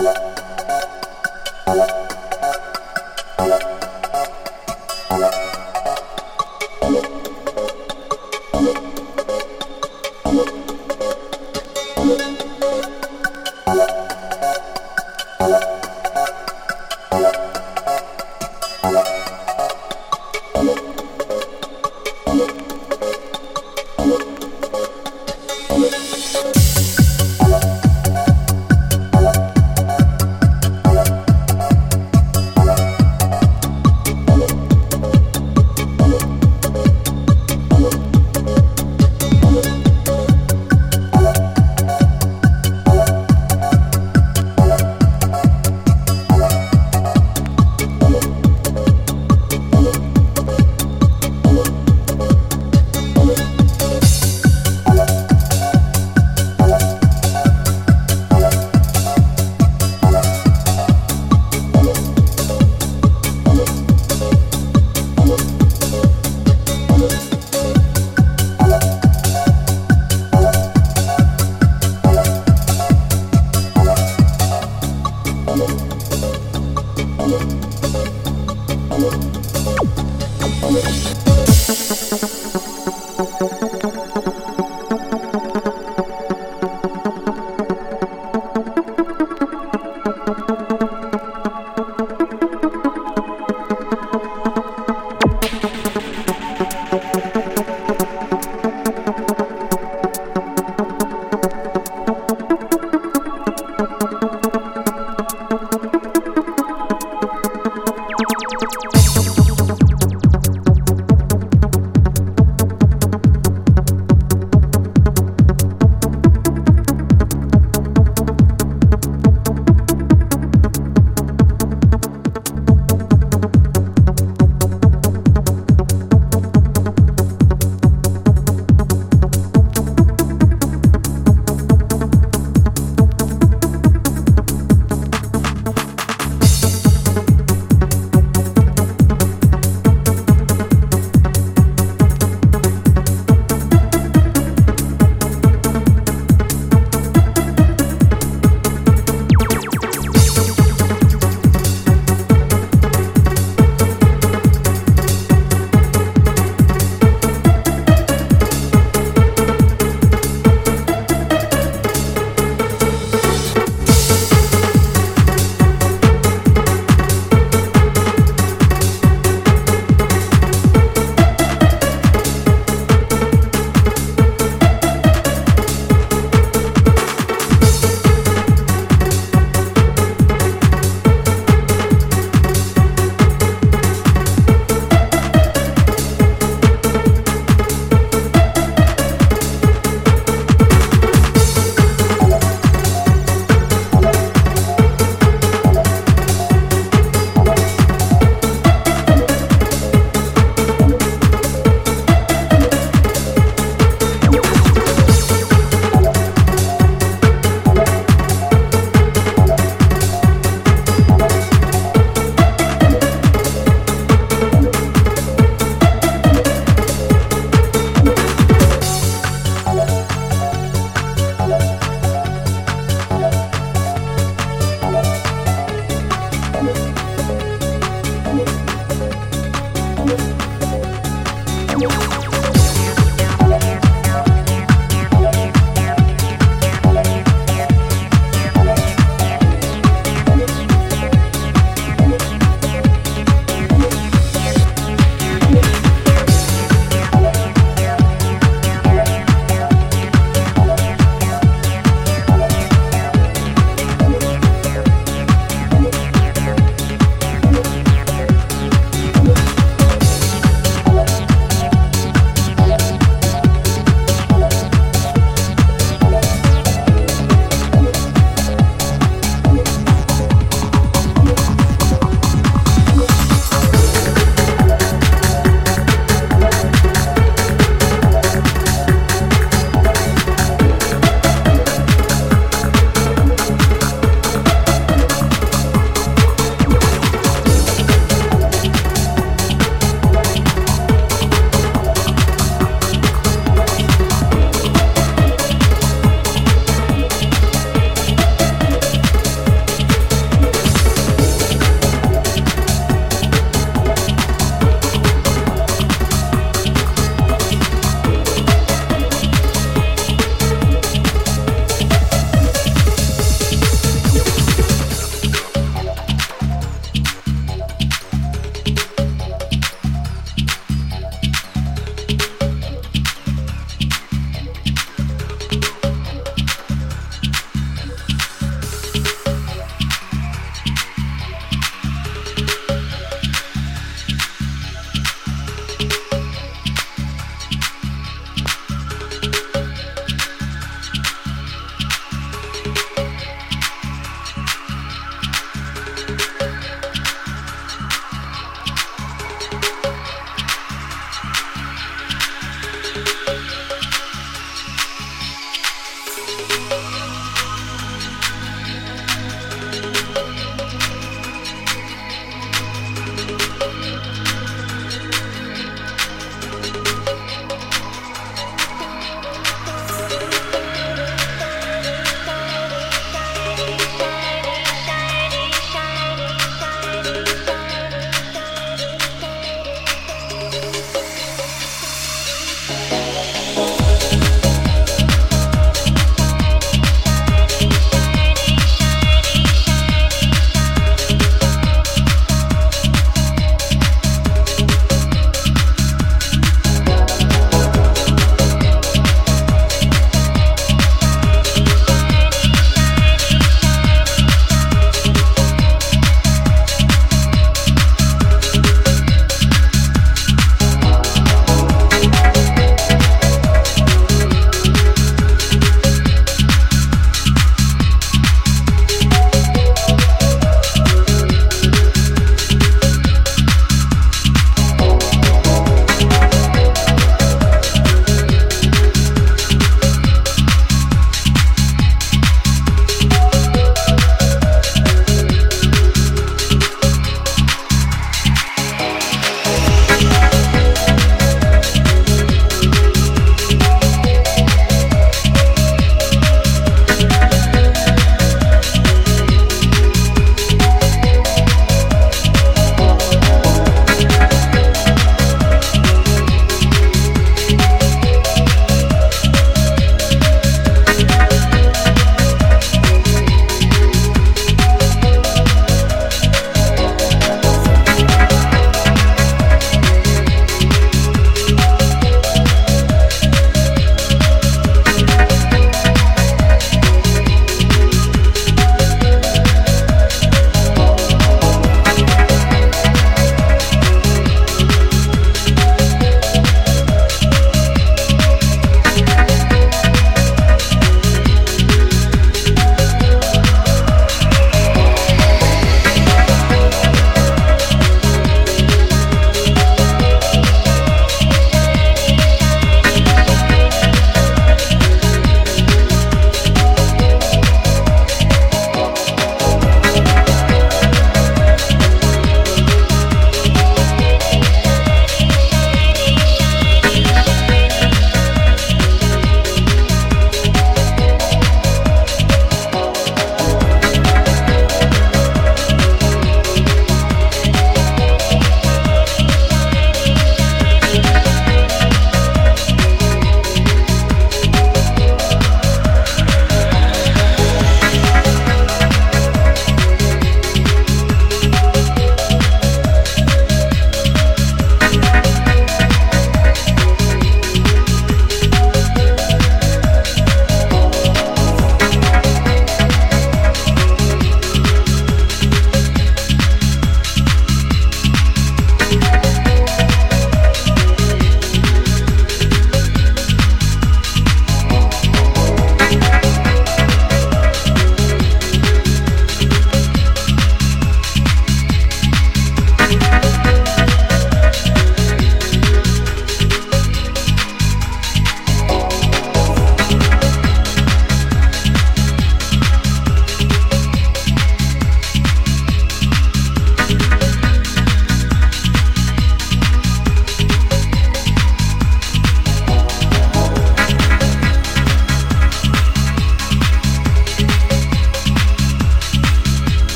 Thank.